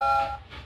Thank you.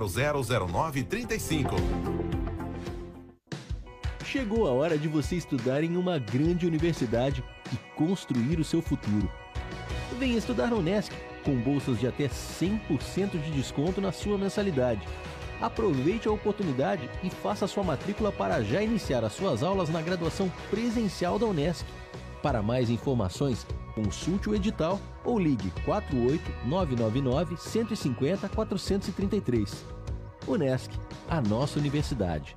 000935. Chegou a hora de você estudar em uma grande universidade e construir o seu futuro. Venha estudar na Unesc, com bolsas de até 100% de desconto na sua mensalidade. Aproveite a oportunidade e faça sua matrícula para já iniciar as suas aulas na graduação presencial da Unesc. Para mais informações, consulte o edital ou ligue 48 999 150 433. Unesc, a nossa universidade.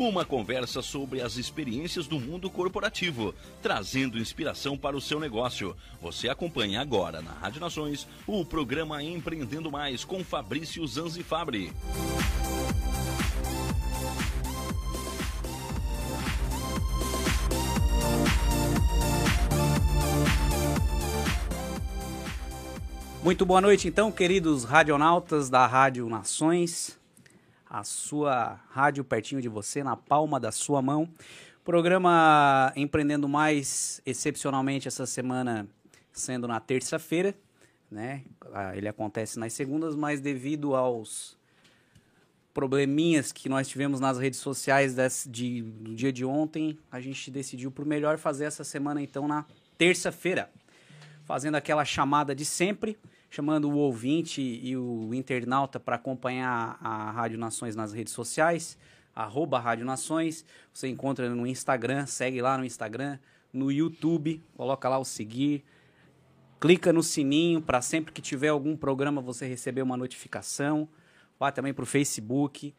Uma conversa sobre as experiências do mundo corporativo, trazendo inspiração para o seu negócio. Você acompanha agora na Rádio Nações o programa Empreendendo Mais com Fabrício Zanzifabri. Muito boa noite, então, queridos radionautas da Rádio Nações, a sua rádio pertinho de você, na palma da sua mão. Programa Empreendendo Mais, excepcionalmente essa semana sendo na terça-feira, né? Ah, Ele acontece nas segundas, mas devido aos probleminhas que nós tivemos nas redes sociais desse, de, do dia de ontem, a gente decidiu por melhor fazer essa semana então na terça-feira fazendo aquela chamada de sempre, chamando o ouvinte e o internauta para acompanhar a Rádio Nações nas redes sociais, arroba Rádio Nações. Você encontra no Instagram, segue lá no Instagram, no YouTube, coloca lá o seguir, clica no sininho para sempre que tiver algum programa você receber uma notificação. Vá também para o Facebook,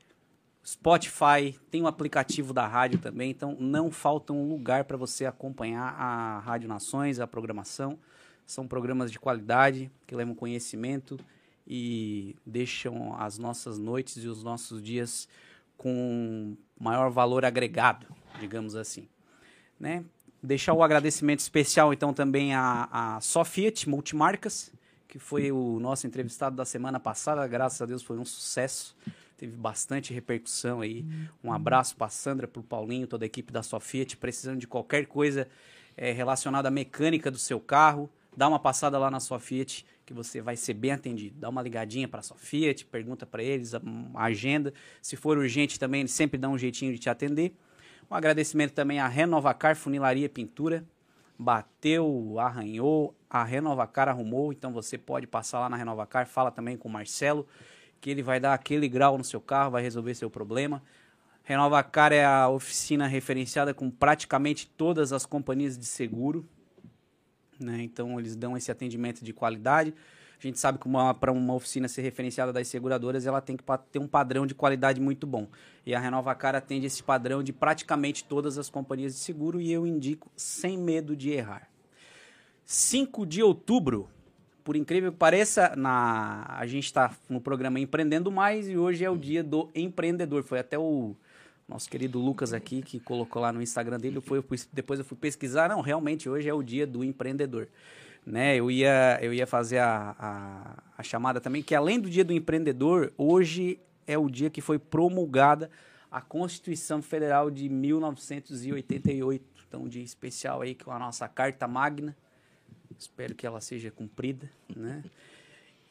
Spotify, tem o aplicativo da rádio também, então não falta um lugar para você acompanhar a Rádio Nações, a programação. São programas de qualidade que levam conhecimento e deixam as nossas noites e os nossos dias com maior valor agregado, digamos assim. Né? Deixar o agradecimento especial então também a, a Sofiat Multimarcas, que foi o nosso entrevistado da semana passada, graças a Deus foi um sucesso, teve bastante repercussão aí. Um abraço para Sandra, para o Paulinho, toda a equipe da Sofiat, precisando de qualquer coisa é, relacionada à mecânica do seu carro, dá uma passada lá na sua Fiat, que você vai ser bem atendido. Dá uma ligadinha para a Sofia, te pergunta para eles a, a agenda. Se for urgente também, eles sempre dão um jeitinho de te atender. Um agradecimento também à Renovacar Funilaria Pintura. Bateu, arranhou, a Renovacar arrumou, então você pode passar lá na Renovacar, fala também com o Marcelo, que ele vai dar aquele grau no seu carro, vai resolver seu problema. Renovacar é a oficina referenciada com praticamente todas as companhias de seguro, né? Então eles dão esse atendimento de qualidade. A gente sabe que para uma oficina ser referenciada das seguradoras, ela tem que ter um padrão de qualidade muito bom. E a Renovacar atende esse padrão de praticamente todas as companhias de seguro e eu indico sem medo de errar. 5 de outubro, por incrível que pareça, na, a gente está no programa Empreendendo Mais e hoje é o dia do empreendedor. Foi até o nosso querido Lucas aqui que colocou lá no Instagram dele. Foi, depois eu fui pesquisar. Não, realmente hoje é o dia do empreendedor né? Eu ia, eu ia fazer a, a, a, chamada também, que além do dia do empreendedor, hoje é o dia que foi promulgada a Constituição Federal de 1988. Então, um dia especial aí com a nossa Carta Magna. Espero que ela seja cumprida, né?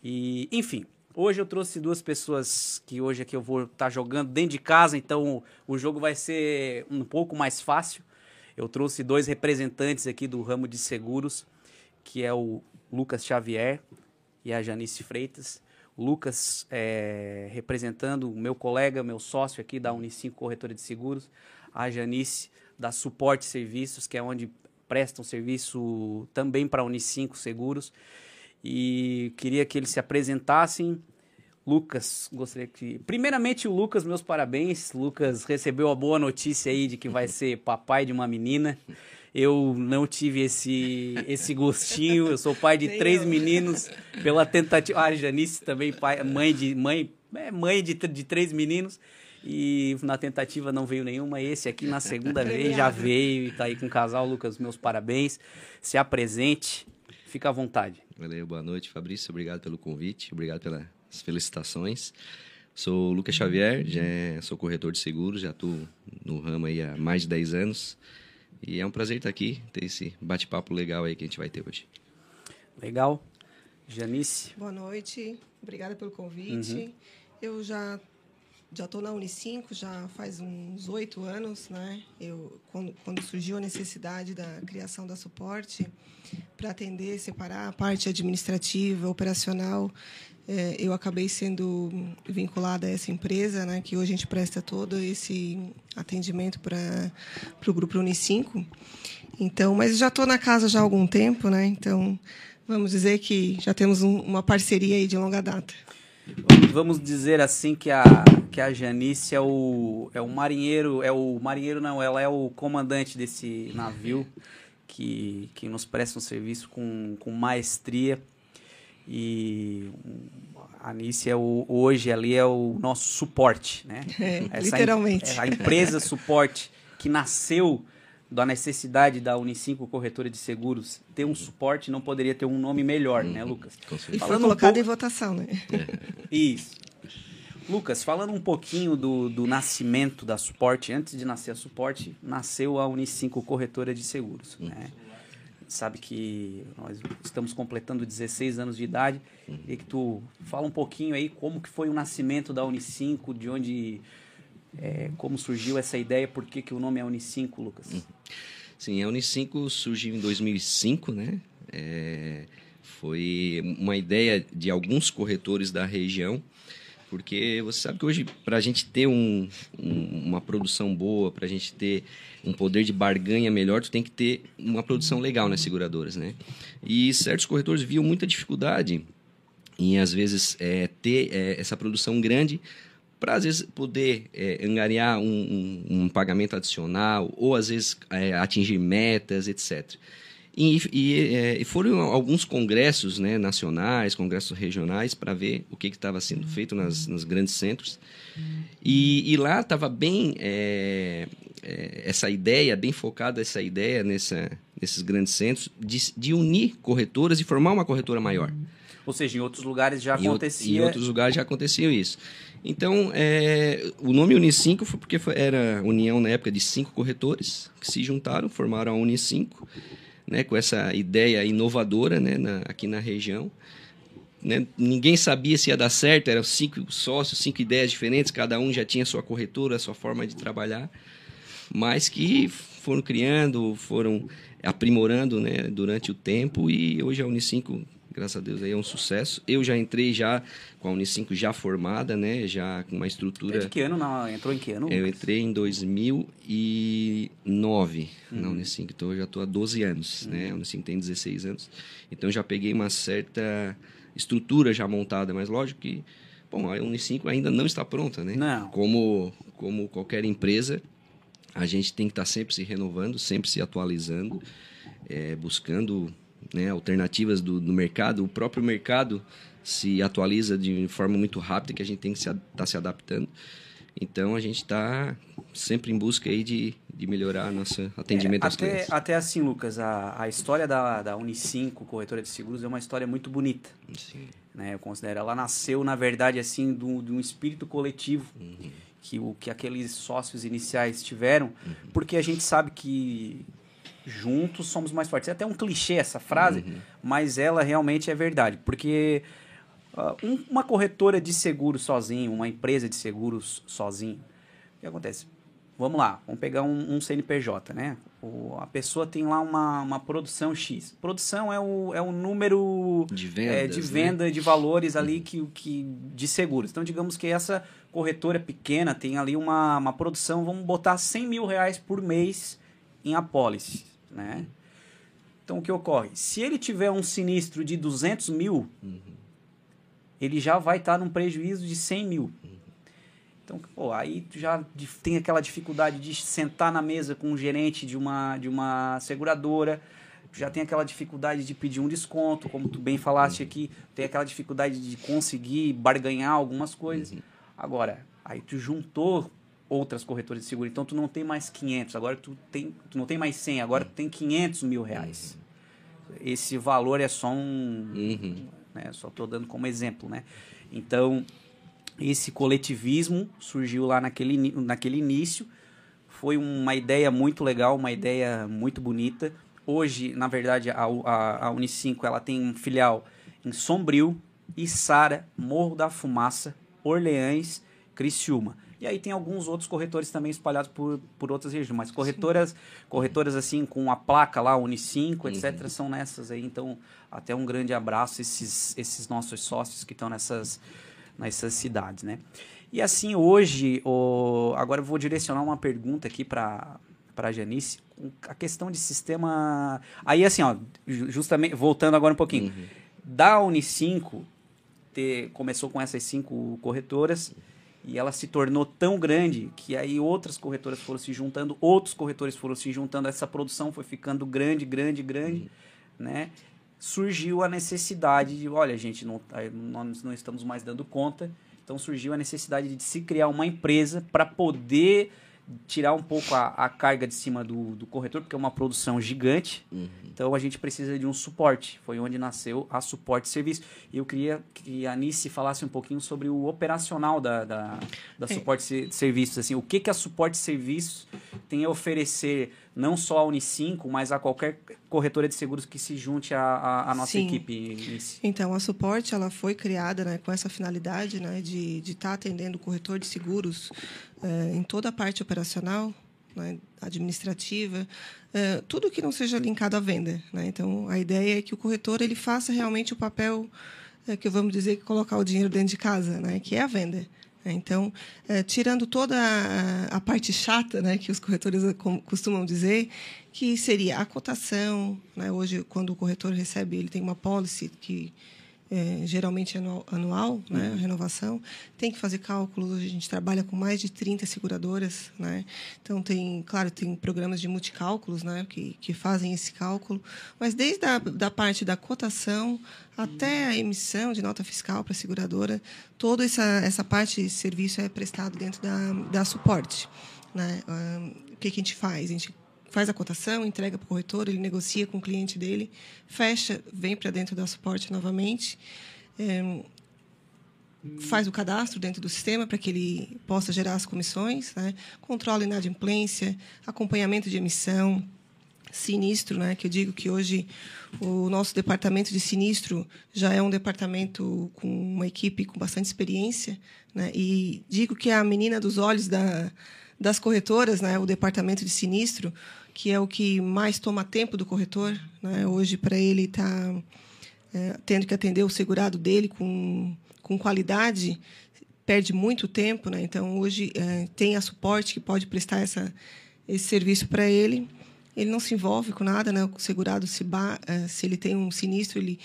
E, enfim, hoje eu trouxe duas pessoas que hoje aqui eu vou estar tá jogando dentro de casa, então o jogo vai ser um pouco mais fácil. Eu trouxe dois representantes aqui do ramo de seguros que é o Lucas Xavier e a Janice Freitas. Lucas é, representando o meu colega, meu sócio aqui da Unicinco Corretora de Seguros, a Janice da Suporte Serviços, que é onde prestam serviço também para a Unicinco Seguros. E queria que eles se apresentassem. Lucas, gostaria que. Primeiramente, o Lucas, meus parabéns. Lucas recebeu a boa notícia aí de que vai ser papai de uma menina. Eu não tive esse, esse gostinho. Eu sou pai de três meninos pela tentativa. Ah, Janice também, pai, mãe de mãe, é, mãe de, de três meninos. E na tentativa não veio nenhuma. Esse aqui na segunda vez já veio e tá aí com o casal. Lucas, meus parabéns. Se apresente. Fica à vontade. Valeu, boa noite, Fabrício. Obrigado pelo convite. Obrigado pelas felicitações. Sou Lucas Xavier, já sou corretor de seguros, já estou no ramo aí há mais de 10 anos. E é um prazer estar aqui, ter esse bate-papo legal aí que a gente vai ter hoje. Legal. Janice. Boa noite. Obrigada pelo convite. Uhum. Eu já já estou na Unicinco já faz uns oito anos, né? Eu quando, quando, surgiu a necessidade da criação da suporte para atender, separar a parte administrativa, operacional, é, eu acabei sendo vinculada a essa empresa, né, que hoje a gente presta todo esse atendimento para o grupo Unicinco. Então, mas já estou na casa já há algum tempo, né? Então, vamos dizer que já temos um, uma parceria aí de longa data. Vamos dizer assim que a, que a Janice é o, é o marinheiro, é o marinheiro não, ela é o comandante desse navio que, que nos presta um serviço com, com maestria e a Anice é o, hoje ali é o nosso suporte, né? É, literalmente. a empresa suporte que nasceu da necessidade da Unicinco Corretora de Seguros ter um suporte, não poderia ter um nome melhor, né, Lucas? E foi colocado um pouco... em votação, né? Isso. Lucas, falando um pouquinho do, do nascimento da suporte, antes de nascer a suporte, nasceu a Unicinco Corretora de Seguros, né? Sabe que nós estamos completando 16 anos de idade e que tu fala um pouquinho aí como que foi o nascimento da Unicinco, de onde, é, como surgiu essa ideia, por que, que o nome é Unicinco, Lucas? Uhum. Sim, a Unicinco surgiu em 2005, né? É, foi uma ideia de alguns corretores da região porque você sabe que hoje, para a gente ter um, um, uma produção boa, para a gente ter um poder de barganha melhor, tu tem que ter uma produção legal nas seguradoras, né? E certos corretores viam muita dificuldade em, às vezes, é, ter é, essa produção grande para, às vezes, poder é, angariar um, um, um, pagamento adicional ou, às vezes, é, atingir metas, etc. E, e, é, foram alguns congressos né, nacionais, congressos regionais, para ver o que estava sendo feito nas, nos grandes centros. E, e lá estava bem é, é, essa ideia, bem focada essa ideia nessa, nesses grandes centros, de, de unir corretoras e formar uma corretora maior. Ou seja, em outros lugares já acontecia. Em outros lugares já acontecia isso. Então, é, o nome Unicinco foi porque foi, era união na época de cinco corretores que se juntaram, formaram a Unicinco né, com essa ideia inovadora né, na, aqui na região. né, ninguém sabia se ia dar certo, eram cinco sócios, cinco ideias diferentes, cada um já tinha sua corretora, sua forma de trabalhar, mas que foram criando, foram aprimorando né, durante o tempo e hoje a Unicinco, graças a Deus, aí é um sucesso. Eu já entrei já com a Unicinco já formada, né, já com uma estrutura... É de que ano? Não, entrou em que ano? Eu entrei em 2009 uhum. na Unicinco, então eu já estou há 12 anos, uhum. né, a Unicinco tem 16 anos, então já peguei uma certa estrutura já montada, mas lógico que bom, a Unicinco ainda não está pronta, né? Não. Como, como qualquer empresa, a gente tem que estar sempre se renovando, sempre se atualizando, é, buscando né, alternativas do, do mercado. O próprio mercado se atualiza de forma muito rápida que a gente tem que estar se, tá se adaptando. Então a gente está sempre em busca aí de, de melhorar nosso atendimento é, aos até, clientes. Até assim, Lucas, a, a história da, da Unicinco, corretora de seguros, é uma história muito bonita. Sim. Né? Eu considero. Ela nasceu, na verdade, assim, de um espírito coletivo. Uhum que o que aqueles sócios iniciais tiveram, uhum. porque a gente sabe que juntos somos mais fortes. É até um clichê essa frase, uhum. mas ela realmente é verdade, porque uh, um, uma corretora de seguros sozinho, uma empresa de seguros sozinho, o que acontece? Vamos lá, vamos pegar um, um CNPJ, né? O, a pessoa tem lá uma, uma produção X. Produção é o, é o número de, vendas, é, de venda né? de valores ali uhum. que, que, de seguros. Então, digamos que essa corretora pequena tem ali uma, uma produção, vamos botar 100 mil reais por mês em apólice, né? Então, o que ocorre? Se ele tiver um sinistro de 200 mil, uhum. ele já vai estar num prejuízo de 100 mil. Uhum. Então, pô, aí tu já tem aquela dificuldade de sentar na mesa com um gerente de uma, de uma seguradora, já tem aquela dificuldade de pedir um desconto, como tu bem falaste uhum. aqui, tem aquela dificuldade de conseguir barganhar algumas coisas. Uhum. Agora, aí tu juntou outras corretoras de seguro, então tu não tem mais 500, agora tu, tem, tu não tem mais 100, agora tu tem 500 mil reais. Esse valor é só um... Uhum. Né, só estou dando como exemplo, né? Então, esse coletivismo surgiu lá naquele, naquele início, foi uma ideia muito legal, uma ideia muito bonita. Hoje, na verdade, a, a, a Unicinco ela tem um filial em Sombrio, Içara, Morro da Fumaça, Orleães, Criciúma. E aí tem alguns outros corretores também espalhados por, por outras regiões. Mas corretoras, corretoras assim, com a placa lá, Unicinco, etc., uhum. são nessas aí. Então, até um grande abraço esses, esses nossos sócios que estão nessas, nessas cidades, né? E assim, hoje, o... agora eu vou direcionar uma pergunta aqui para a Janice. A questão de sistema... Aí, assim, ó, justamente, voltando agora um pouquinho. Uhum. Da Unicinco, ter, começou com essas cinco corretoras e ela se tornou tão grande que aí outras corretoras foram se juntando, outros corretores foram se juntando, essa produção foi ficando grande, grande, grande, uhum. né? Surgiu a necessidade de, olha, gente, não, nós não estamos mais dando conta, então surgiu a necessidade de se criar uma empresa para poder tirar um pouco a, a carga de cima do, do, corretor, porque é uma produção gigante. Uhum. Então a gente precisa de um suporte. Foi onde nasceu a suporte serviço. E eu queria que a Nice falasse um pouquinho sobre o operacional da, da, da é. suporte serviços. Assim, o que, que a suporte serviço tem a oferecer não só a Unicinco, mas a qualquer corretora de seguros que se junte à, nossa Sim. equipe. Então, a Suporte ela foi criada né, com essa finalidade né, de estar de tá atendendo o corretor de seguros eh, em toda a parte operacional, né, administrativa, eh, tudo que não seja linkado à venda. Né? Então, a ideia é que o corretor ele faça realmente o papel eh, que vamos dizer que colocar o dinheiro dentro de casa, né, que é a venda. Então, é, tirando toda a, a, parte chata, né, que os corretores costumam dizer, que seria a cotação. Né? Hoje, quando o corretor recebe, ele tem uma policy que é, geralmente anual, anual né, a uhum. renovação, tem que fazer cálculos. A gente trabalha com mais de 30 seguradoras. Né? Então, tem, claro, tem programas de multicálculos né, que, que fazem esse cálculo, mas desde a da parte da cotação até a emissão de nota fiscal para a seguradora, toda essa, essa parte de serviço é prestado dentro da, da suporte. Né? o que, que a gente faz? A gente faz a cotação, entrega para o corretor, ele negocia com o cliente dele, fecha, vem para dentro da suporte novamente, é, faz o cadastro dentro do sistema para que ele possa gerar as comissões, né? controla inadimplência, acompanhamento de emissão, sinistro, né? Que eu digo que hoje o nosso departamento de sinistro já é um departamento com uma equipe com bastante experiência, né? E digo que é a menina dos olhos da, das corretoras, né? O departamento de sinistro, que é o que mais toma tempo do corretor, né? Hoje para ele está é, tendo que atender o segurado dele com com qualidade perde muito tempo, né? Então hoje é, tem a suporte que pode prestar essa esse serviço para ele ele não se envolve com nada, né? O segurado, se, ba eh, se ele tem um sinistro, ele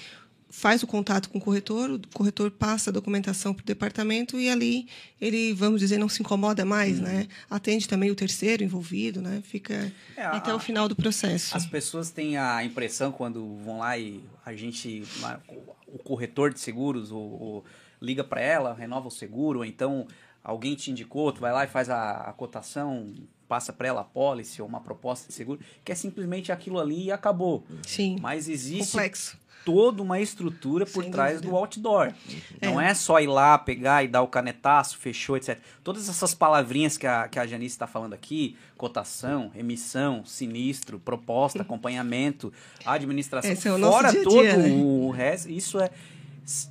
faz o contato com o corretor, o corretor passa a documentação para o departamento e ali ele, vamos dizer, não se incomoda mais, né? Atende também o terceiro envolvido, né? Fica é, até a, o final do processo. As pessoas têm a impressão quando vão lá e a gente, o corretor de seguros, o liga para ela, renova o seguro, ou então alguém te indicou, tu vai lá e faz a, a cotação, passa para ela a policy ou uma proposta de seguro, que é simplesmente aquilo ali e acabou. Sim. Mas existe Complexo. Toda uma estrutura por Sem trás dúvida. do outdoor. É. Não é só ir lá, pegar e dar o canetaço, fechou, etc. Todas essas palavrinhas que a, que a Janice está falando aqui, cotação, emissão, sinistro, proposta, acompanhamento, administração, é fora dia -dia, todo né? o resto, isso é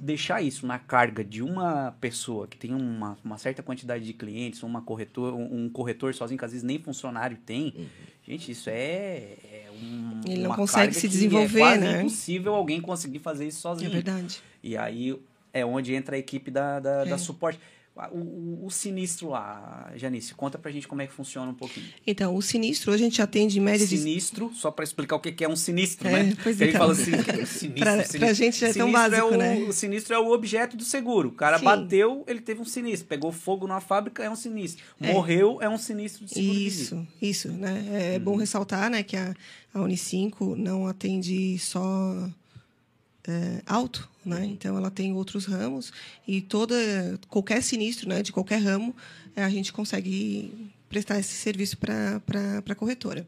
deixar isso na carga de uma pessoa que tem uma, uma certa quantidade de clientes, uma corretor, um, um corretor sozinho que às vezes nem funcionário tem, uhum. Gente, isso é, é um, Ele não consegue se desenvolver, é né? impossível alguém conseguir fazer isso sozinho. É verdade. E aí é onde entra a equipe da, da, é. da suporte. O, o, o, sinistro lá, Janice, conta pra gente como é que funciona um pouquinho. Então, o sinistro, a gente atende em média de... Sinistro, só para explicar o que é um sinistro, é, né? Pois então. Ele fala assim, sinistro, pra, sinistro. Pra gente já é tão básico, é o, né? O sinistro é o objeto do seguro. O cara Sim. bateu, ele teve um sinistro. Pegou fogo numa fábrica, é um sinistro. É. Morreu, é um sinistro de seguro Isso, isso, né? É hum. bom ressaltar, né, que a, a Unicinco não atende só é, alto, né? Então ela tem outros ramos e toda qualquer sinistro, né, de qualquer ramo, é, a gente consegue prestar esse serviço para a corretora.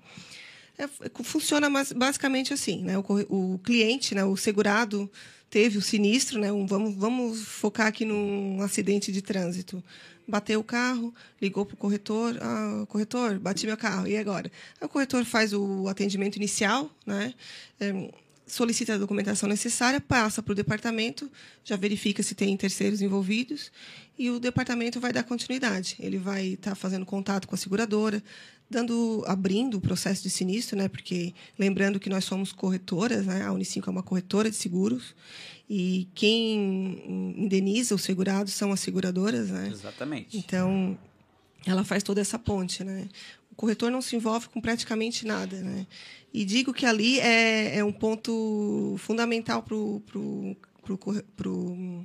É, funciona mais, basicamente assim, né? O, o, cliente, né, o segurado teve o sinistro, né? Um, vamos, vamos focar aqui num acidente de trânsito. Bateu o carro, ligou para o corretor, ah, corretor, bati meu carro, e agora? o corretor faz o atendimento inicial, né? É, solicita a documentação necessária, passa para o departamento, já verifica se tem terceiros envolvidos e o departamento vai dar continuidade. Ele vai estar tá fazendo contato com a seguradora, dando, abrindo o processo de sinistro, né? Porque lembrando que nós somos corretoras, né? A Unicinco é uma corretora de seguros e quem indeniza os segurados são as seguradoras, né? Exatamente. Então ela faz toda essa ponte, né? O corretor não se envolve com praticamente nada, né? E digo que ali é, é um ponto fundamental para o pro, pro, pro, pro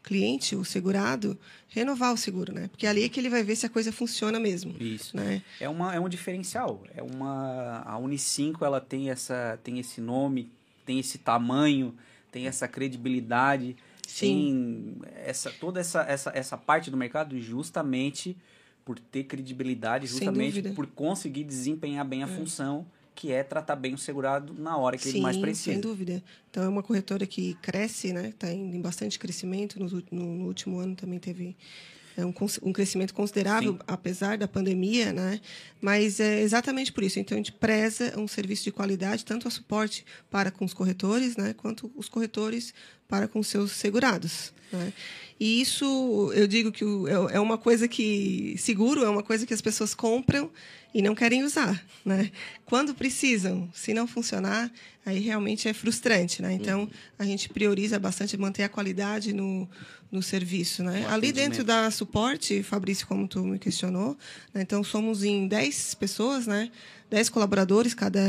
cliente, o segurado, renovar o seguro, né? Porque ali é que ele vai ver se a coisa funciona mesmo. Isso. Né? É, uma, é um diferencial. É uma, a Unicinco ela tem, essa, tem esse nome, tem esse tamanho, tem essa credibilidade, Sim. tem essa, toda essa, essa, essa parte do mercado justamente por ter credibilidade, justamente por conseguir desempenhar bem a é. função que é tratar bem o segurado na hora que Sim, ele mais precisa. sem dúvida. Então, é uma corretora que cresce, né? Está em bastante crescimento. No, no, no, último ano também teve é, um, um crescimento considerável, Sim. apesar da pandemia, né? Mas é exatamente por isso. Então, a gente preza um serviço de qualidade, tanto a suporte para com os corretores, né? Quanto os corretores para com seus segurados. Né? E isso, eu digo que é, é uma coisa que seguro é uma coisa que as pessoas compram e não querem usar, né? Quando precisam, se não funcionar, aí realmente é frustrante, né? Então uhum. a gente prioriza bastante manter a qualidade no, no serviço, né? Ali dentro da suporte, Fabrício, como tu me questionou, né? então somos em 10 pessoas, né? 10 colaboradores, cada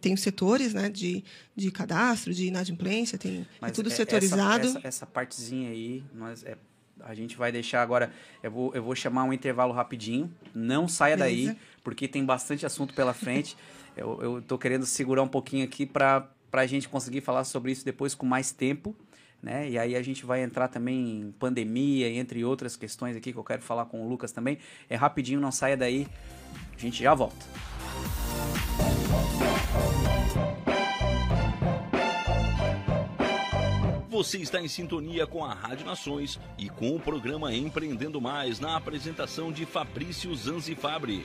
tem os setores, né? De, de cadastro, de inadimplência, tem é tudo é, setorizado. Essa, essa, essa partezinha aí, nós é a gente vai deixar agora. Eu vou, eu vou chamar um intervalo rapidinho. Não saia Beleza. daí, porque tem bastante assunto pela frente. eu estou querendo segurar um pouquinho aqui para a gente conseguir falar sobre isso depois com mais tempo. Né? E aí a gente vai entrar também em pandemia, entre outras questões aqui que eu quero falar com o Lucas também. É rapidinho, não saia daí. A gente já volta. Você está em sintonia com a Rádio Nações e com o programa Empreendendo Mais na apresentação de Fabrício Zanzi Fabri.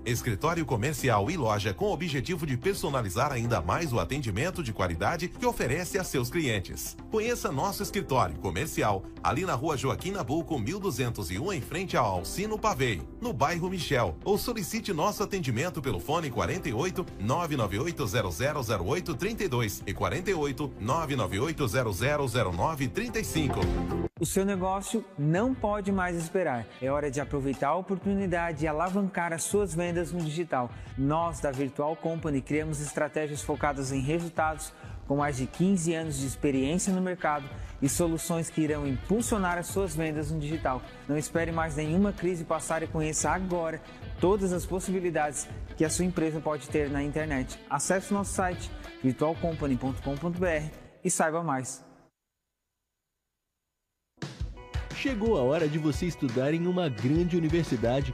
Escritório comercial e loja com o objetivo de personalizar ainda mais o atendimento de qualidade que oferece a seus clientes. Conheça nosso escritório comercial ali na rua Joaquim Nabuco, 1201, em frente ao Alcino Pavei, no bairro Michel, ou solicite nosso atendimento pelo fone 48 998 0008 32 e 48 998 000935. O seu negócio não pode mais esperar. É hora de aproveitar a oportunidade e alavancar as suas vendas no digital. Nós, da Virtual Company, criamos estratégias focadas em resultados com mais de 15 anos de experiência no mercado e soluções que irão impulsionar as suas vendas no digital. Não espere mais nenhuma crise passar e conheça agora todas as possibilidades que a sua empresa pode ter na internet. Acesse o nosso site virtualcompany.com.br e saiba mais. Chegou a hora de você estudar em uma grande universidade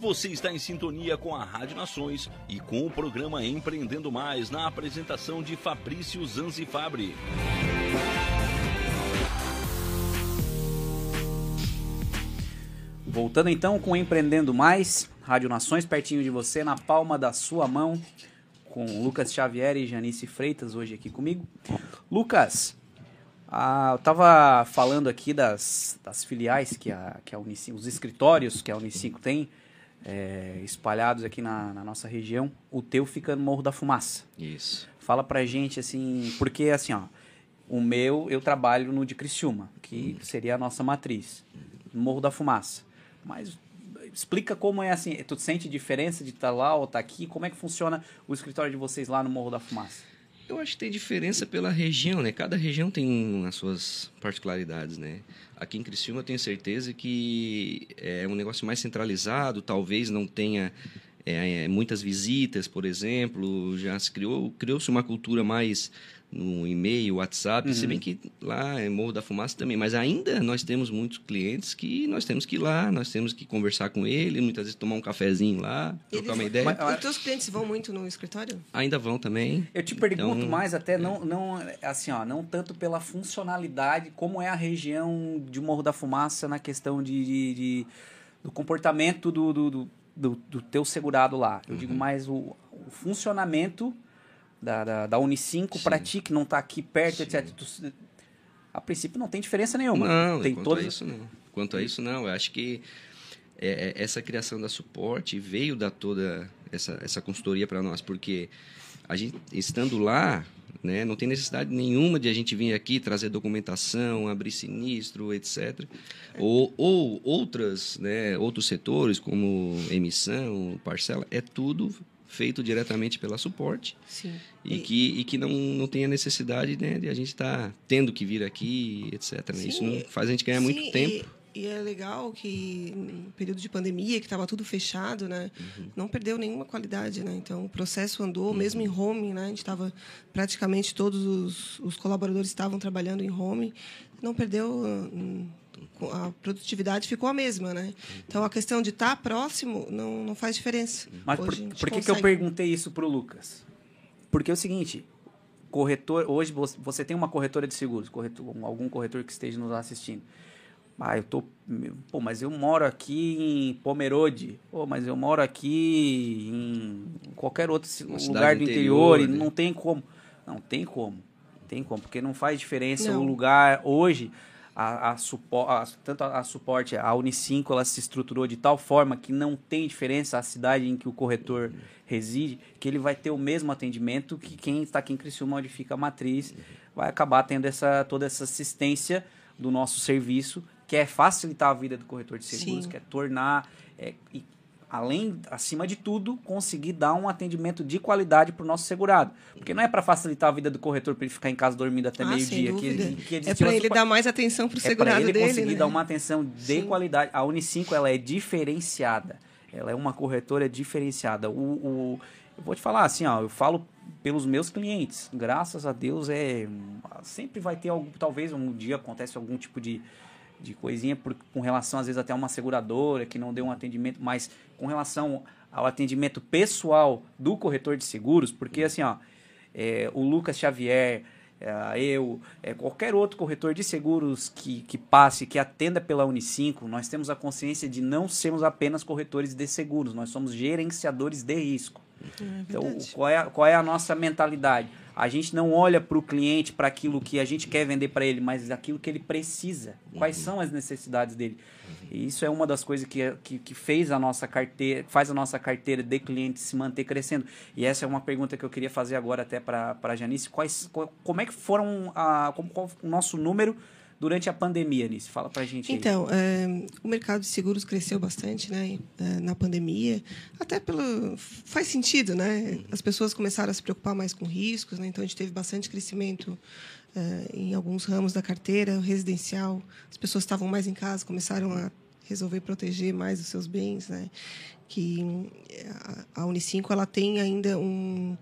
Você está em sintonia com a Rádio Nações e com o programa Empreendendo Mais na apresentação de Fabrício Zanzi Fabri. Voltando então com Empreendendo Mais, Rádio Nações pertinho de você, na palma da sua mão, com Lucas Xavier e Janice Freitas hoje aqui comigo. Lucas, ah, eu estava falando aqui das, das filiais que a, que a Unicinco, os escritórios que a Unicinco tem é, espalhados aqui na, na nossa região. O teu fica no Morro da Fumaça. Isso. Fala pra gente assim, porque assim, ó, o meu eu trabalho no de Criciúma, que seria a nossa matriz, no Morro da Fumaça. Mas explica como é assim, tu sente diferença de estar lá ou estar aqui? Como é que funciona o escritório de vocês lá no Morro da Fumaça? Eu acho que tem diferença pela região, né? Cada região tem as suas particularidades, né? Aqui em Criciúma eu tenho certeza que é um negócio mais centralizado, talvez não tenha é, muitas visitas, por exemplo, já se criou criou-se uma cultura mais no e-mail, WhatsApp, se bem que lá é Morro da Fumaça também, mas ainda nós temos muitos clientes que nós temos que ir lá, nós temos que conversar com ele, muitas vezes tomar um cafezinho lá, trocar uma ideia. Os teus clientes vão muito no escritório? Ainda vão também. Eu te pergunto Então, mais até não, não assim, ó, não tanto pela funcionalidade, como é a região de Morro da Fumaça na questão de, de- de- do comportamento do, do, do, do- do teu segurado lá. Eu Uhum. digo mais o, o funcionamento da, da, da Unicinco para ti que não está aqui perto, Sim. etc. Tu- a princípio não tem diferença nenhuma. Não, tem quanto todas a isso não. Quanto a isso não, eu acho que é, é, essa criação da suporte veio dar toda essa, essa consultoria para nós, porque a gente estando lá, né, não tem necessidade nenhuma de a gente vir aqui trazer documentação, abrir sinistro, etc. Ou, ou outras, né, outros setores como emissão, parcela, é tudo feito diretamente pela suporte Sim. e, que, e que não, não tem a necessidade né, de a gente estar tendo que vir aqui, etc. né? Isso não faz a gente ganhar Sim, muito tempo. E é legal que no período de pandemia, que estava tudo fechado, né, Uhum. não perdeu nenhuma qualidade, né? Então o processo andou, mesmo em home, né? A gente estava praticamente todos os, os colaboradores estavam trabalhando em home, não perdeu hum, a produtividade ficou a mesma, né? Então a questão de estar próximo não, não faz diferença. Mas por, Hoje gente por que, que eu perguntei isso pro Lucas? Porque é o seguinte, corretor, hoje você- tem uma corretora de seguros, corretor, algum corretor que esteja nos assistindo. Ah, eu tô, pô, mas eu moro aqui em Pomerode, pô, mas eu moro aqui em qualquer outro Uma lugar do interior, interior, e né? não tem como. Não tem como. Tem como, porque não faz diferença Não. o lugar hoje a, a, a- tanto a, a suporte, a Unicinco, ela se estruturou de tal forma que não tem diferença a cidade em que o corretor reside, que ele vai ter o mesmo atendimento que quem está aqui em Criciúma, onde fica a matriz, vai acabar tendo essa, toda essa assistência do nosso serviço, que é facilitar a vida do corretor de seguros, Sim. que é tornar, é, e, além, acima de tudo, conseguir dar um atendimento de qualidade para o nosso segurado. Porque não é para facilitar a vida do corretor para ele ficar em casa dormindo até Ah, meio-dia. que- que é para ele dar mais atenção para o é para segurado ele dele, conseguir né? dar uma atenção de Sim. qualidade. A Unicinco ela é diferenciada. Ela é uma corretora diferenciada. O, o- eu vou te falar assim, ó, eu falo pelos meus clientes. Graças a Deus é sempre vai ter algum, talvez um dia acontece algum tipo de, de coisinha por, com relação às vezes até a uma seguradora que não deu um atendimento, mas com relação ao atendimento pessoal do corretor de seguros, porque assim, ó, é, o Lucas Xavier, é, eu, é, qualquer outro corretor de seguros que, que passe, que atenda pela Unicinco, nós temos a consciência de não sermos apenas corretores de seguros, nós somos gerenciadores de risco. É Então, qual é, a- qual é a nossa mentalidade? A gente não olha para o cliente, para aquilo que a gente quer vender para ele, mas aquilo que ele precisa. Quais são as necessidades dele? E isso é uma das coisas que, que, que fez a nossa carteira, faz a nossa carteira de clientes se manter crescendo. E essa é uma pergunta que eu queria fazer agora até para a Janice. Quais, qual- como é que foram a, como, qual o nosso número durante a pandemia, Nice? Fala pra gente aí. Então, é, o mercado de seguros cresceu bastante né, é, na pandemia, até pelo. faz sentido, né? As pessoas começaram a se preocupar mais com riscos, né? então a gente teve bastante crescimento é, em alguns ramos da carteira, residencial. As pessoas estavam mais em casa, começaram a resolver proteger mais os seus bens, né? Que a- a Unicinco ela tem ainda um-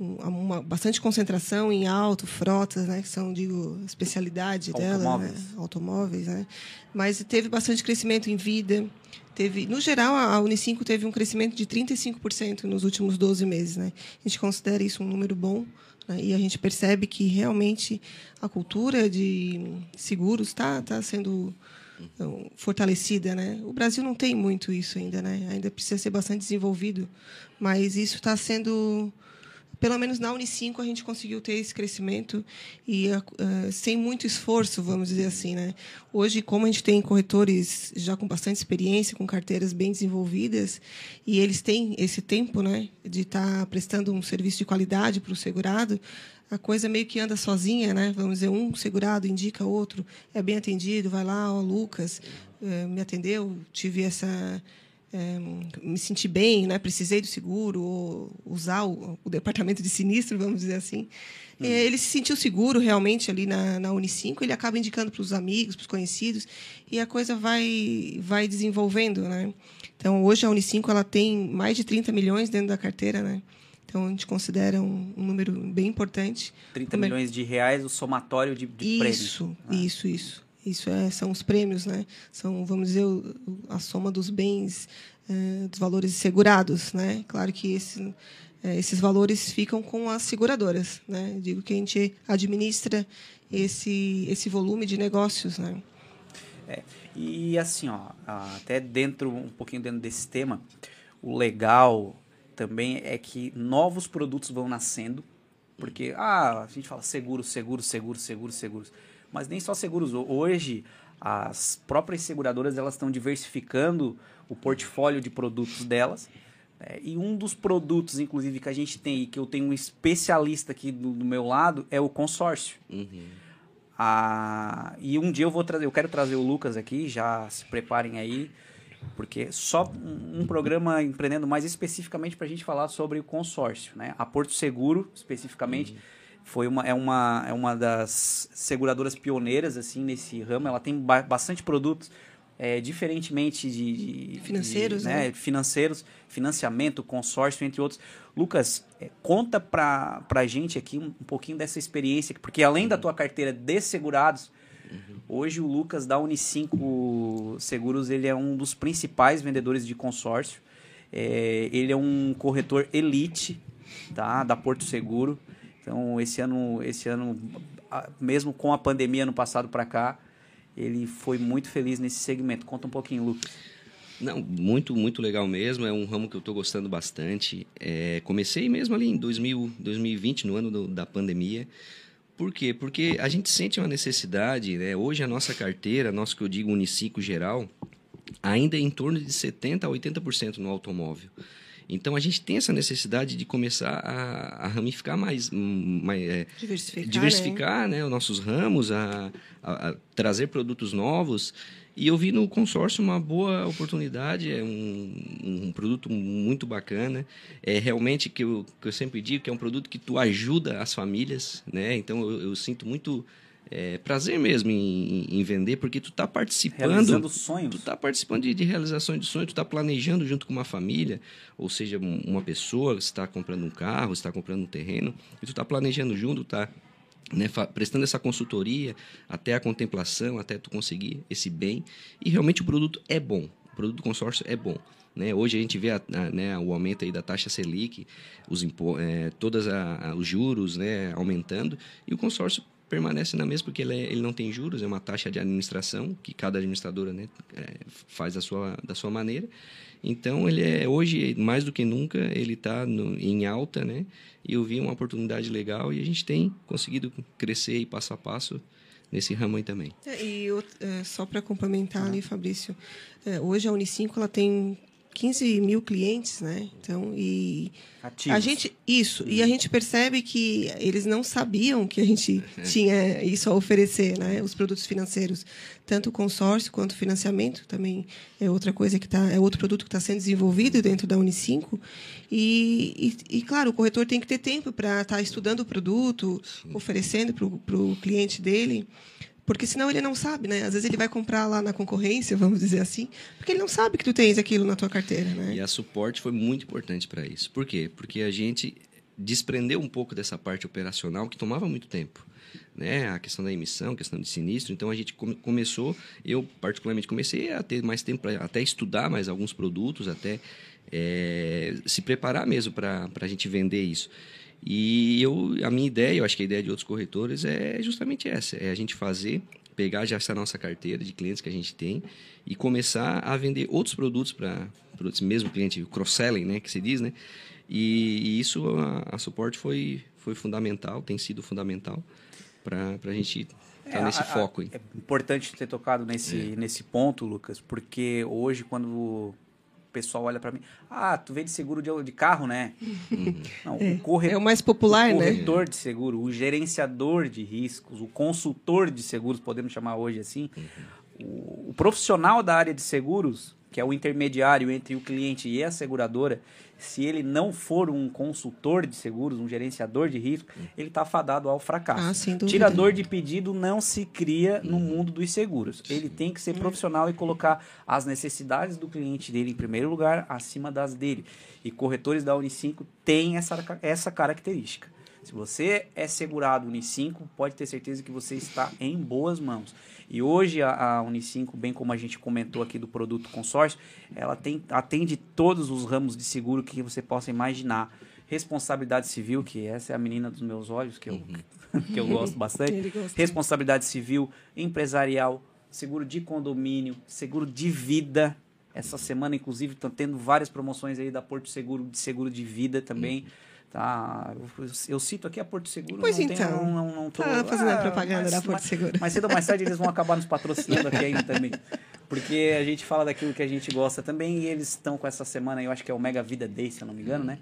uma bastante concentração em auto, frotas, né, que são, digo, especialidade dela, Automóveis. né, automóveis, né? Mas teve bastante crescimento em vida. Teve, no geral, a a Unicinco teve um crescimento de 35% nos últimos 12 meses, né? A gente considera isso um número bom, né? E a gente percebe que realmente a cultura de seguros está tá sendo então, fortalecida, né? O Brasil não tem muito isso ainda, né? Ainda precisa ser bastante desenvolvido, mas isso está sendo pelo menos na Unicinco a gente conseguiu ter esse crescimento e eh, sem muito esforço, vamos dizer assim, né? Hoje, como a gente tem corretores já com bastante experiência, com carteiras bem desenvolvidas, e eles têm esse tempo, né, de estar prestando um serviço de qualidade para o segurado, a coisa meio que anda sozinha, né? Vamos dizer, um segurado indica outro, é bem atendido, vai lá, ó, Lucas, eh, me atendeu, tive essa é, me senti bem, né? precisei do seguro, ou usar o, o departamento de sinistro, vamos dizer assim. É, ele se sentiu seguro realmente ali na, na Unicinco, ele acaba indicando para os amigos, para os conhecidos, e a coisa vai, vai desenvolvendo. Né? Então, hoje a Unicinco ela tem mais de 30 milhões dentro da carteira, né? então a gente considera um, um número bem importante. 30 Como é- milhões de reais o somatório de, de prêmios. isso, Ah. isso, isso. Isso é, são os prêmios, né? São, vamos dizer, a soma dos bens, eh, dos valores segurados, né? Claro que esse, eh, esses valores ficam com as seguradoras, né? Digo que a gente administra esse esse volume de negócios, né? E assim, ó, até dentro, um pouquinho dentro desse tema, o legal também é que novos produtos vão nascendo, porque, ah, a gente fala seguro, seguro, seguro, seguro, seguros, mas nem só seguros. Hoje, as próprias seguradoras, elas estão diversificando o portfólio de produtos delas, né? e um dos produtos, inclusive, que a gente tem e que eu tenho um especialista aqui do, do meu lado é o consórcio. Ah, e um dia eu vou trazer, eu quero trazer o Lucas aqui, já se preparem aí, porque só um, um programa empreendendo mais especificamente para a gente falar sobre o consórcio, né? A Porto Seguro, especificamente, foi uma, é, uma, é uma das seguradoras pioneiras assim nesse ramo. Ela tem ba bastante produtos, é, diferentemente de, de financeiros, de, né? né? financeiros, financiamento, consórcio, entre outros. Lucas, é, conta para a gente aqui um, um, pouquinho dessa experiência, porque além da tua carteira de segurados, uhum. hoje o Lucas da Unicinco Seguros ele é um dos principais vendedores de consórcio. É, ele é um corretor elite tá, da Porto Seguro. Então, esse ano, esse ano, mesmo com a pandemia no passado para cá, ele foi muito feliz nesse segmento. Conta um pouquinho, Lucas. Não, muito, muito legal mesmo. É um ramo que eu estou gostando bastante. É, comecei mesmo ali em 2000, 2020, no ano do, da pandemia. Por quê? Porque a gente sente uma necessidade, né? Hoje a nossa carteira, nosso que eu digo uniciclo geral, ainda é em torno de 70% a 80% no automóvel. Então a gente tem essa necessidade de começar a, a ramificar mais, mais é, diversificar, diversificar né? né? os nossos ramos, a, a, a, trazer produtos novos. E eu vi no consórcio uma boa oportunidade, é um, um produto muito bacana. É realmente que eu, que eu sempre digo que é um produto que tu ajuda as famílias, né? Então eu, eu sinto muito é, prazer mesmo em, em, vender, porque tu está participando. Realizando sonhos. Tu está participando de, de realização de sonhos, tu está planejando junto com uma família, ou seja, uma pessoa, está comprando um carro, está comprando um terreno, e tu está planejando junto, tá né, prestando essa consultoria até a contemplação, até tu conseguir esse bem. E realmente o produto é bom. O produto do consórcio é bom. Né? Hoje a gente vê a, a, né, o aumento aí da taxa Selic, os, é, todos os juros né, aumentando, e o consórcio permanece na mesma porque ele, é, ele não tem juros, é uma taxa de administração que cada administradora né, é, faz da sua, da sua maneira. Então, ele é hoje, mais do que nunca, ele está em alta, né? E eu vi uma oportunidade legal e a gente tem conseguido crescer e passo a passo nesse ramo aí também. É, e eu, é, só para complementar ali, Fabrício, é, hoje a Unicinco ela tem 15 mil clientes, né? Então, e Ativos. a gente isso e a gente percebe que eles não sabiam que a gente tinha isso a oferecer, né? Os produtos financeiros, tanto o consórcio quanto o financiamento também é outra coisa que tá, é outro produto que está sendo desenvolvido dentro da Unicinco e, e, e, claro, o corretor tem que ter tempo para estar tá estudando o produto, Sim. oferecendo para o cliente dele. Porque senão ele não sabe, né? Às vezes ele vai comprar lá na concorrência, vamos dizer assim, porque ele não sabe que tu tens aquilo na tua carteira, né? E a suporte foi muito importante para isso. Por quê? Porque a gente desprendeu um pouco dessa parte operacional que tomava muito tempo. Né, a questão da emissão, a questão de sinistro. Então a gente come, começou, eu particularmente comecei a ter mais tempo para até estudar mais alguns produtos, até é, se preparar mesmo para a gente vender isso. E eu, a minha ideia, eu acho que a ideia de outros corretores é justamente essa: é a gente fazer, pegar já essa nossa carteira de clientes que a gente tem e começar a vender outros produtos para esse mesmo cliente, cross-selling, né, que se diz, né? E, e isso, a, a suporte foi, foi fundamental, tem sido fundamental para a gente estar tá é, nesse a, foco. Aí. É importante ter tocado nesse, é. nesse ponto, Lucas, porque hoje, quando o pessoal olha para mim, ah, tu vende seguro de, de carro, né? Uhum. Não, é, o corretor, é o mais popular, o né? corretor de seguro, o gerenciador de riscos, o consultor de seguros, podemos chamar hoje assim, uhum. o, o profissional da área de seguros, que é o intermediário entre o cliente e a seguradora, se ele não for um consultor de seguros, um gerenciador de risco, ele está fadado ao fracasso. Ah. Tirador de pedido não se cria no mundo dos seguros. Ele tem que ser profissional e colocar as necessidades do cliente dele em primeiro lugar, acima das dele. E corretores da Unicinco têm essa, essa característica. Se você é segurado Unicinco, pode ter certeza que você está em boas mãos. E hoje a, a Unicinco, bem como a gente comentou aqui do produto consórcio, ela tem, atende todos os ramos de seguro que você possa imaginar. Responsabilidade civil, que essa é a menina dos meus olhos, que eu, uhum. que eu gosto bastante. Responsabilidade civil, empresarial, seguro de condomínio, seguro de vida. Essa semana, inclusive, estão tendo várias promoções aí da Porto Seguro, de seguro de vida também. Uhum Tá? Eu, eu, cito aqui a Porto Seguro. Pois não então. Tenho, não, não, não tô, tá fazendo ah, propaganda mas, da Porto Seguro. Mas cedo ou mais tarde eles vão acabar nos patrocinando aqui ainda também. Porque a gente fala daquilo que a gente gosta também e eles estão com essa semana, eu acho que é o Mega Vida Day, se eu não me engano, né?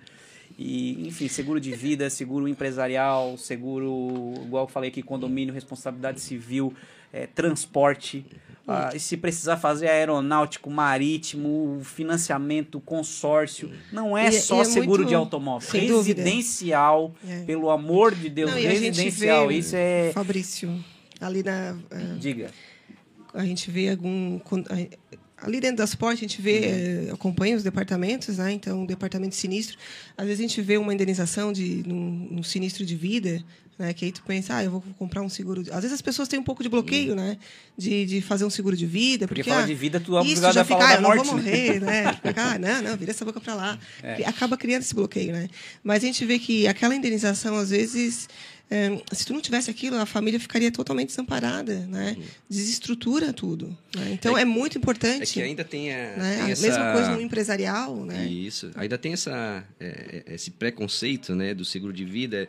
E, enfim, seguro de vida, seguro empresarial, seguro, igual eu falei aqui, condomínio, responsabilidade civil, é, transporte. Ah, e se precisar fazer aeronáutico, marítimo, financiamento, consórcio, não é E- só e é seguro muito- de automóvel. Residencial, É. pelo amor de Deus, Não, e residencial. vê, Isso é. Fabrício, ali na. ah, Diga. a gente vê algum. Ali dentro da Sport, a gente vê, eh, acompanha os departamentos, né? Então, o departamento de sinistro. Às vezes a gente vê uma indenização de num, num sinistro de vida, né? Que aí tu pensa, ah, eu vou comprar um seguro. de-" Às vezes as pessoas têm um pouco de bloqueio, né? De, de fazer um seguro de vida. Porque Porque, falar ah, de vida, tu é isso obrigado já a fica, falar ah, da eu não morte, vou né? morrer, né? Fica, ah, não, não, vira essa boca para lá. É. Acaba criando esse bloqueio, né? Mas a gente vê que aquela indenização, às vezes, eh, se tu não tivesse aquilo, a família ficaria totalmente desamparada, né? Desestrutura tudo. né? Então, é, muito É importante. que ainda tem a, né? tem A essa... mesma coisa no empresarial, né? Isso. Ainda tem essa, é, é, esse preconceito né, do seguro de vida.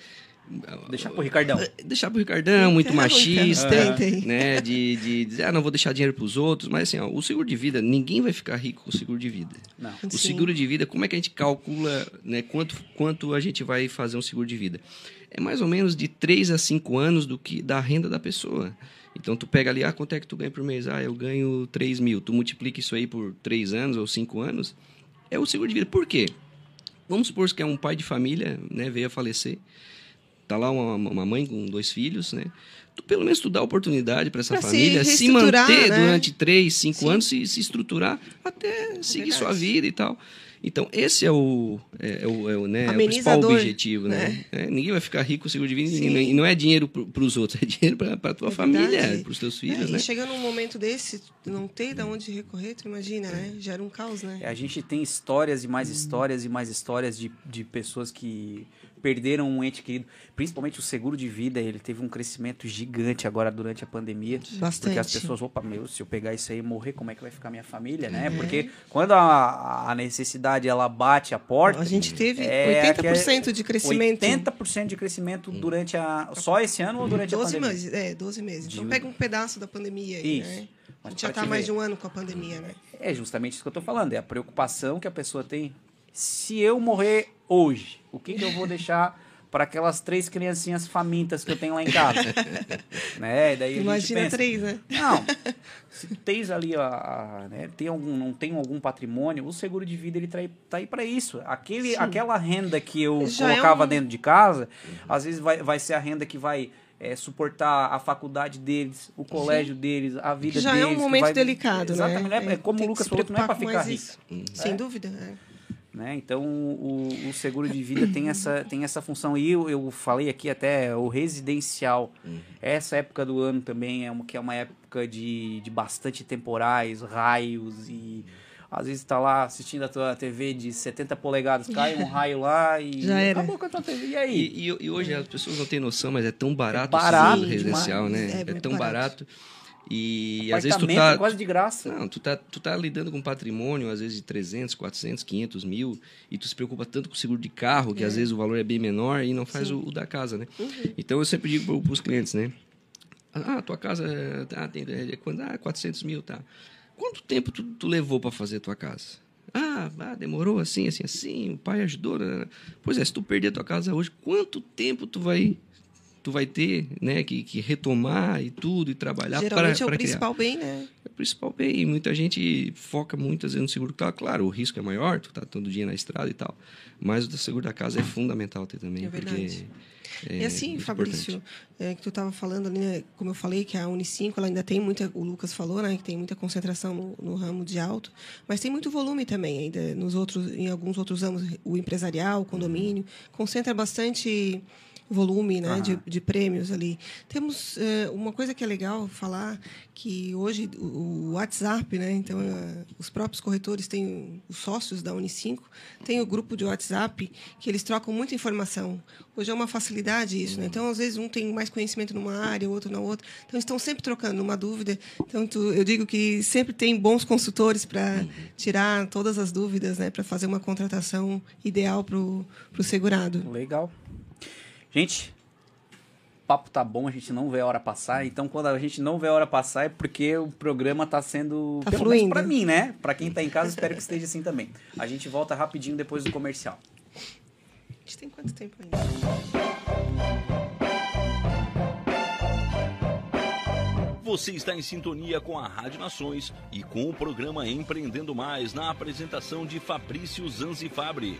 Deixar pro Ricardão. Deixar pro Ricardão, muito Tem, machista, tem, tem. né? De, de dizer, ah, não vou deixar dinheiro pros outros. Mas assim, ó, o seguro de vida, ninguém vai ficar rico com o seguro de vida. Não. O Sim. seguro de vida, como é que a gente calcula né, quanto, quanto a gente vai fazer um seguro de vida? É mais ou menos de 3 a 5 anos do que da renda da pessoa. Então, tu pega ali, ah, quanto é que tu ganha por mês? Ah, eu ganho 3 mil. Tu multiplica isso aí por 3 anos ou 5 anos, é o seguro de vida. Por quê? Vamos supor que é um pai de família, né, veio a falecer. Tá lá uma, uma mãe com dois filhos, né? Tu, pelo menos tu dá oportunidade para essa Pra se família se, reestruturar, manter né? durante três, cinco Sim. anos, se, se estruturar até seguir sua verdade. vida e tal. Então, esse é o, é, é o, é o, né, é o principal objetivo, né? É, ninguém vai ficar rico com seguro de vida Sim. e não é dinheiro para os outros, é dinheiro para tua É família, para os teus É, filhos, e né? chegando num momento desse, tu não ter de onde recorrer, tu imagina, né? Gera um caos, né? É, A gente tem histórias e mais histórias e mais histórias de, de pessoas que perderam um ente querido. Principalmente o seguro de vida, ele teve um crescimento gigante agora durante a pandemia. Bastante. Porque as pessoas, opa, meu, se eu pegar isso aí e morrer, como é que vai ficar minha família, né? É. Porque quando a, a necessidade, ela bate a porta... A gente teve é 80% de crescimento. 80% de crescimento durante a... Só esse ano ou durante a 12 pandemia? meses, é, 12 meses. Então De- pega um pedaço da pandemia aí, Isso. né? A gente já tá mais de um ano com a pandemia, né? É justamente isso que eu tô falando. É a preocupação que a pessoa tem. Se eu morrer hoje, o que, que eu vou deixar para aquelas três criancinhas famintas que eu tenho lá em casa? né? E Daí a gente Imagina pensa, três, né? Não, se tu tens ali, a, a- né, tem algum, não tem algum patrimônio, o seguro de vida ele tá aí, tá aí para isso. Aquele, aquela renda que eu Já é colocava um- dentro de casa, às vezes vai, vai ser a renda que vai é, suportar a faculdade deles, o colégio deles, a vida Já deles. é um momento vai- delicado, Exatamente, né? é, é como tem o Lucas falou, não é para ficar rico. isso. Sem dúvida, é. Né? Então o, o seguro de vida tem essa, tem essa função. E eu, eu falei aqui até o residencial. Essa época do ano também é uma, que é uma época de, de bastante temporais, raios e às vezes tá lá assistindo a tua TV de 70 polegadas, cai um raio lá e Já era. acabou com a tua TV. E aí? E, e- e hoje as pessoas não têm noção, mas é tão barato, barato o seguro residencial, demais. né? É É, muito tão barato. barato. E às vezes tu tá. quase de graça. Não, tu tá, tu tá lidando com patrimônio, às vezes, de 300, 400, 500 mil, e tu se preocupa tanto com o seguro de carro, que às vezes o valor é bem menor, e não faz o, o da casa, né? Então, eu sempre digo para os clientes, né? Ah, tua casa é- ah, tem, é, quando, ah, 400 mil, tá. Quanto tempo tu, tu levou para fazer a tua casa? Ah, ah, demorou assim, assim, assim, o pai ajudou. né? Pois é, se tu perder a tua casa hoje, quanto tempo tu vai tu vai ter, né, que, que retomar e tudo e trabalhar para Geralmente é o para criar? principal bem, né? É o principal bem. Muita gente foca muitas vezes no seguro. Tá, claro, o risco é maior, tu tá todo dia na estrada e tal. Mas o seguro da casa é fundamental ter também. É verdade. Porque é e assim, Fabrício, é, que tu estava falando ali, né, como eu falei, que a Unicinco ela ainda tem muita, o Lucas falou, né, que tem muita concentração no, no ramo de alto, mas tem muito volume também ainda nos outros, em alguns outros ramos, o empresarial, o condomínio, concentra bastante volume né, de, de prêmios ali. Temos eh, uma coisa que é legal falar, que hoje o, o WhatsApp, né, então eh, os próprios corretores têm, os sócios da Unicinco, tem o grupo de WhatsApp que eles trocam muita informação. Hoje é uma facilidade isso, né? Então, às vezes, um tem mais conhecimento numa área, o outro na outra. Então, estão sempre trocando uma dúvida. Então, tu- eu digo que sempre tem bons consultores para tirar todas as dúvidas, né? Para fazer uma contratação ideal para o segurado. Legal. Gente, o papo tá bom, a gente não vê a hora passar. Então, quando a gente não vê a hora passar, é porque o programa tá sendo. Tá pelo menos fluindo. pra mim, né? Pra quem tá em casa, espero que esteja assim também. A gente volta rapidinho depois do comercial. A gente tem quanto tempo ainda? Você está em sintonia com a Rádio Nações e com o programa Empreendendo Mais na apresentação de Fabrício Zanzi Fabri.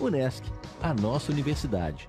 Unesc, a nossa universidade.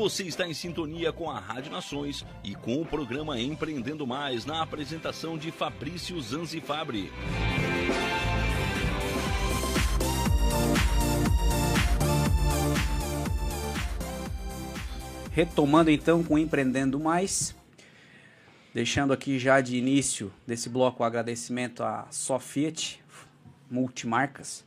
Você está em sintonia com a Rádio Nações e com o programa Empreendendo Mais na apresentação de Fabrício Zanzi Fabri. Retomando então com Empreendendo Mais, deixando aqui já de início desse bloco o agradecimento à Sofiat Multimarcas.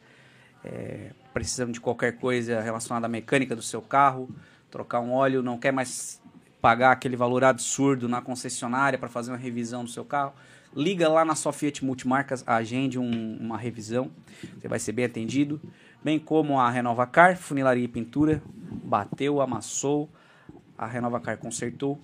É, precisando de qualquer coisa relacionada à mecânica do seu carro, trocar um óleo, não quer mais pagar aquele valor absurdo na concessionária para fazer uma revisão do seu carro, liga lá na Sofiat Multimarcas, agende um, uma revisão, você vai ser bem atendido, bem como a Renovacar, funilaria e pintura, bateu, amassou, a Renovacar consertou.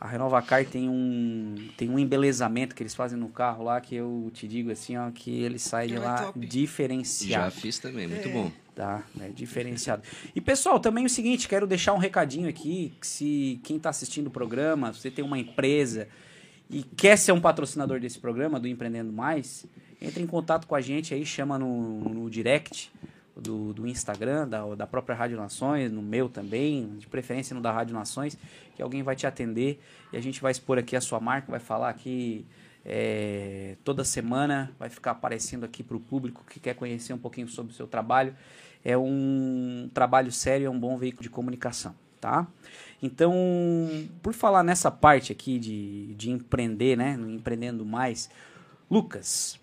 A Renovacar tem um tem um embelezamento que eles fazem no carro lá que eu te digo assim, ó, que ele sai de É lá top. diferenciado. Já fiz também, muito bom. Tá, é diferenciado. E pessoal, também o seguinte, quero deixar um recadinho aqui, que se quem está assistindo o programa, você tem uma empresa e quer ser um patrocinador desse programa, do Empreendendo Mais, entre em contato com a gente aí, chama no, no direct do, do Instagram, da, da própria Rádio Nações, no meu também, de preferência no da Rádio Nações, que alguém vai te atender e a gente vai expor aqui a sua marca, vai falar aqui é, toda semana, vai ficar aparecendo aqui para o público que quer conhecer um pouquinho sobre o seu trabalho. É um trabalho sério, é um bom veículo de comunicação, tá? Então, por falar nessa parte aqui de, de empreender, né? Empreendendo mais, Lucas,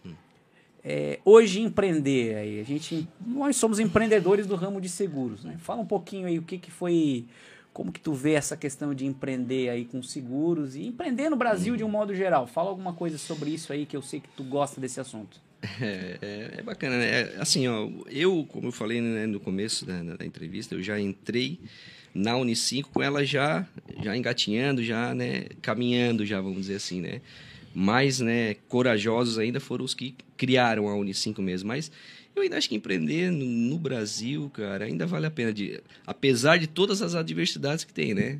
é, hoje empreender, aí, a gente, nós somos empreendedores do ramo de seguros, né? Fala um pouquinho aí o que, que foi, como que tu vê essa questão de empreender aí com seguros e empreender no Brasil de um modo geral. Fala alguma coisa sobre isso aí que eu sei que tu gosta desse assunto. É, é, é bacana, né? É, assim, ó, eu, como eu falei né, no começo da, da, entrevista, eu já entrei na Unicinco com ela já, já engatinhando, já, né, caminhando, já, vamos dizer assim, né? Mais, né, corajosos ainda foram os que criaram a Unicinco mesmo, mas eu ainda acho que empreender no, no Brasil, cara, ainda vale a pena, de, apesar de todas as adversidades que tem, né?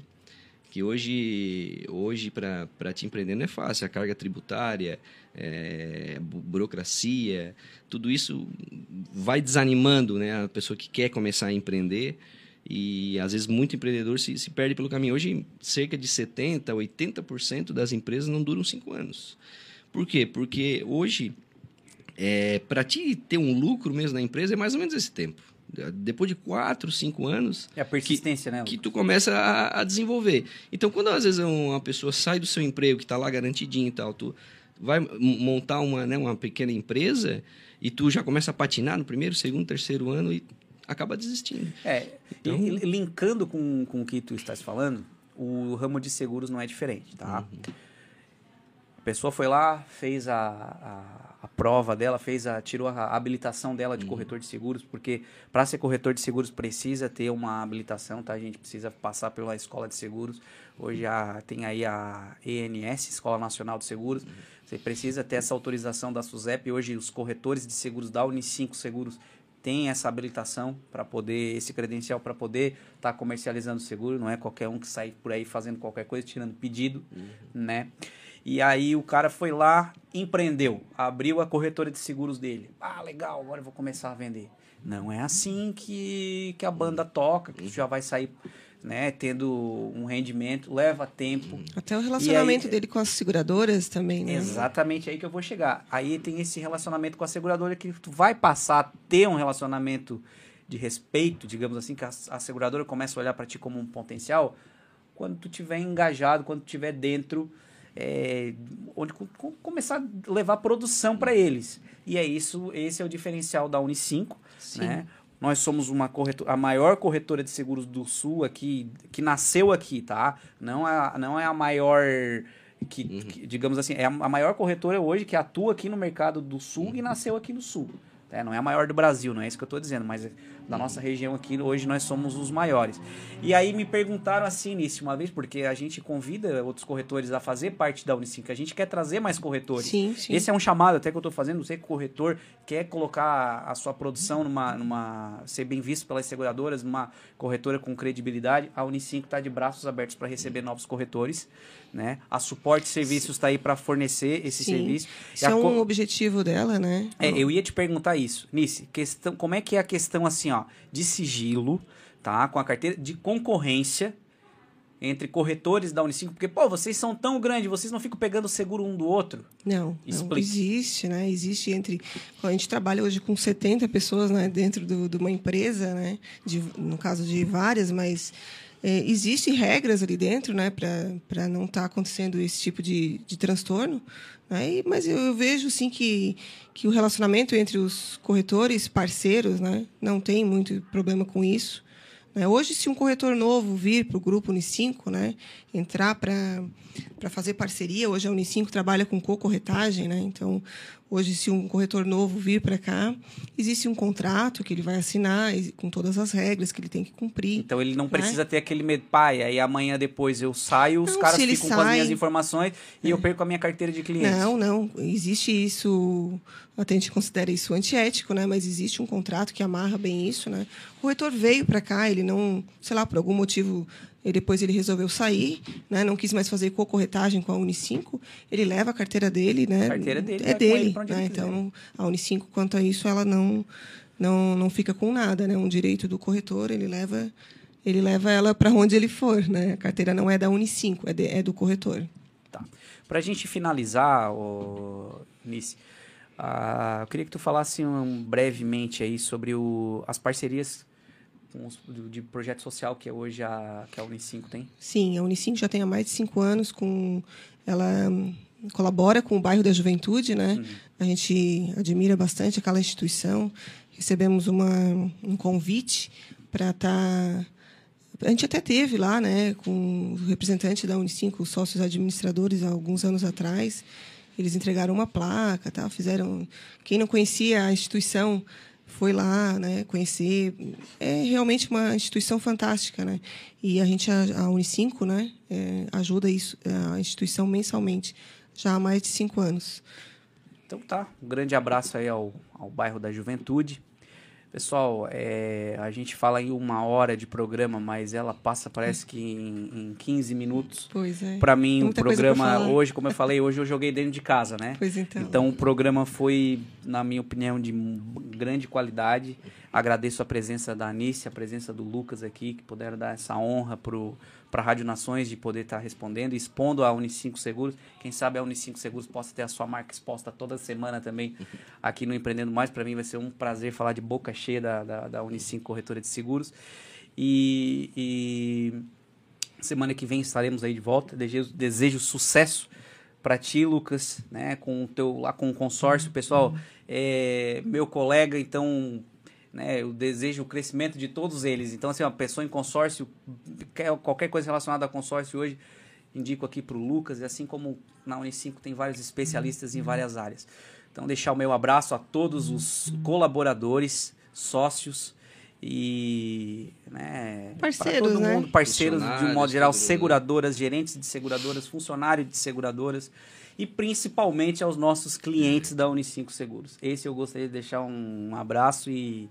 que hoje, hoje para te empreender não é fácil. A carga tributária, é, burocracia, tudo isso vai desanimando né, a pessoa que quer começar a empreender. E às vezes muito empreendedor se, se perde pelo caminho. Hoje, cerca de 70%, 80% das empresas não duram cinco anos. Por quê? Porque hoje, é, para te ter um lucro mesmo na empresa, é mais ou menos esse tempo depois de quatro, cinco anos. É a persistência, que, né? Que tu começa a, a, desenvolver. Então, quando às vezes uma pessoa sai do seu emprego, que está lá garantidinho e tal, tu vai montar uma, né, uma pequena empresa e tu já começa a patinar no primeiro, segundo, terceiro ano e acaba desistindo. É, então, e, linkando com, com o que tu estás falando, o ramo de seguros não é diferente, tá? Uhum. A pessoa foi lá, fez a, a a prova dela, fez a tirou a habilitação dela de uhum. corretor de seguros, porque para ser corretor de seguros precisa ter uma habilitação, tá? A gente precisa passar pela escola de seguros. Hoje já tem aí a ENS, Escola Nacional de Seguros. Uhum. Você precisa ter essa autorização da SUSEP. Hoje os corretores de seguros da Unicinco Seguros têm essa habilitação para poder esse credencial para poder estar tá comercializando seguro, não é qualquer um que sai por aí fazendo qualquer coisa, tirando pedido, uhum. né? E aí o cara foi lá, empreendeu, abriu a corretora de seguros dele. Ah, legal, agora eu vou começar a vender. Não é assim que, que a banda toca, que já vai sair né, tendo um rendimento, leva tempo. Até o relacionamento aí, dele com as seguradoras também, né? Exatamente aí que eu vou chegar. Aí tem esse relacionamento com a seguradora que tu vai passar a ter um relacionamento de respeito, digamos assim, que a, a seguradora começa a olhar para ti como um potencial quando tu tiver engajado, quando tu tiver dentro é, onde começar a levar produção para eles. E é isso, esse é o diferencial da Unicinco, né? Nós somos uma corretora, a maior corretora de seguros do Sul aqui, que nasceu aqui, tá? Não é, não é a maior que, uhum. que, digamos assim, é a maior corretora hoje que atua aqui no mercado do Sul uhum. e nasceu aqui no Sul. É, não é a maior do Brasil, não é isso que eu estou dizendo, mas da nossa região aqui, hoje nós somos os maiores. E aí me perguntaram assim, nisso uma vez, porque a gente convida outros corretores a fazer parte da Unicinco, a gente quer trazer mais corretores. Sim, sim. Esse é um chamado até que eu estou fazendo, não sei que corretor quer colocar a sua produção numa, numa ser bem visto pelas seguradoras, numa corretora com credibilidade, a Unicinco está de braços abertos para receber novos corretores né? A Suporte Serviços está aí para fornecer esse Sim. serviço. Isso é um objetivo dela, né? É, eu ia te perguntar isso, Nice, questão, como é que é a questão assim, ó, de sigilo, tá? Com a carteira de concorrência entre corretores da Unicinco, porque, pô, vocês são tão grandes, vocês não ficam pegando seguro um do outro? Não, não existe, né? Existe entre... A gente trabalha hoje com 70 pessoas né, dentro de uma empresa, né? De, no caso de várias, mas é, Existem regras ali dentro né, para não estar tá acontecendo esse tipo de, de transtorno. Né? E, mas eu, eu, vejo sim que, que o relacionamento entre os corretores parceiros né, não tem muito problema com isso. Né? Hoje, se um corretor novo vir para o grupo Unicinco, né, entrar para fazer parceria, hoje a Unicinco trabalha com co-corretagem, né? então Hoje, se um corretor novo vir para cá, existe um contrato que ele vai assinar com todas as regras que ele tem que cumprir. Então ele não né? precisa ter aquele medo, pai, aí amanhã depois eu saio, os caras ficam sai, com as minhas informações e é. eu perco a minha carteira de clientes. Não, não. Existe isso, a gente considera isso antiético, né? Mas existe um contrato que amarra bem isso, né? O corretor veio para cá, ele não, sei lá, por algum motivo e depois ele resolveu sair, né? não quis mais fazer co-corretagem com a Unicinco. Ele leva a carteira dele, né? A carteira dele é dele. Né? Então, a Unicinco, quanto a isso, ela não, não, não fica com nada. Né? Um direito do corretor, ele leva, ele leva ela para onde ele for. Né? A carteira não é da Unicinco, é, de, é do corretor. Tá. Para a gente finalizar, o Nice, uh, eu queria que tu falasse um, brevemente aí sobre o, as parcerias com os, de projeto social que é hoje a, que a Unicinco tem? Sim, a Unicinco já tem há mais de cinco anos com ela hum, colabora com o bairro da Juventude, né? Uhum. A gente admira bastante aquela instituição. Recebemos uma, um convite para estar tá a gente até teve lá, né, com o representante da Unicinco, os sócios administradores, há alguns anos atrás, Eles entregaram uma placa, tá? Fizeram. Quem não conhecia a instituição foi lá, né? Conhecer. É realmente uma instituição fantástica, né? E a gente, a, Unicinco, né? É, ajuda isso, a instituição mensalmente, já há mais de cinco anos. Então tá, um grande abraço aí ao, ao bairro da Juventude. Pessoal, é, a gente fala em uma hora de programa, mas ela passa, parece que em, em 15 minutos. Pois é. Para mim, o programa hoje, como eu falei, hoje eu joguei dentro de casa, né? Pois então. Então, o programa foi, na minha opinião, de grande qualidade. Agradeço a presença da Anice, a presença do Lucas aqui, que puderam dar essa honra pro para a Rádio Nações de poder estar tá respondendo, expondo a Unicinco Seguros. Quem sabe a Unicinco Seguros possa ter a sua marca exposta toda semana também aqui no Empreendendo Mais. Para mim vai ser um prazer falar de boca cheia da, da, da Unicinco Corretora de Seguros. E, e, semana que vem estaremos aí de volta. Desejo, desejo sucesso para ti, Lucas, né, com o teu lá com o consórcio, pessoal, é, meu colega, então né? Eu desejo o crescimento de todos eles. Então, assim, uma pessoa em consórcio, qualquer coisa relacionada a consórcio hoje, indico aqui para o Lucas, e assim como na Unicinco tem vários especialistas em várias áreas. Então, deixar o meu abraço a todos os colaboradores, sócios e né, parceiros, todo mundo, né? parceiros de um modo geral, seguradoras, gerentes de seguradoras, funcionários de seguradoras e principalmente aos nossos clientes da Unicinco Seguros. Esse eu gostaria de deixar um abraço e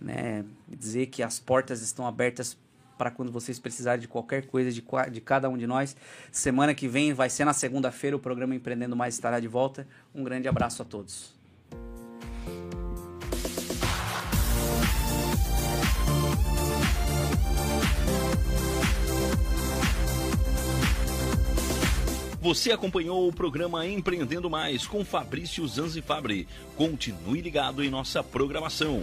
né, dizer que as portas estão abertas para quando vocês precisarem de qualquer coisa de, de cada um de nós. Semana que vem vai ser na segunda-feira o programa Empreendendo Mais estará de volta. Um grande abraço a todos. Você acompanhou o programa Empreendendo Mais com Fabrício Zanzifabri. Continue ligado em nossa programação.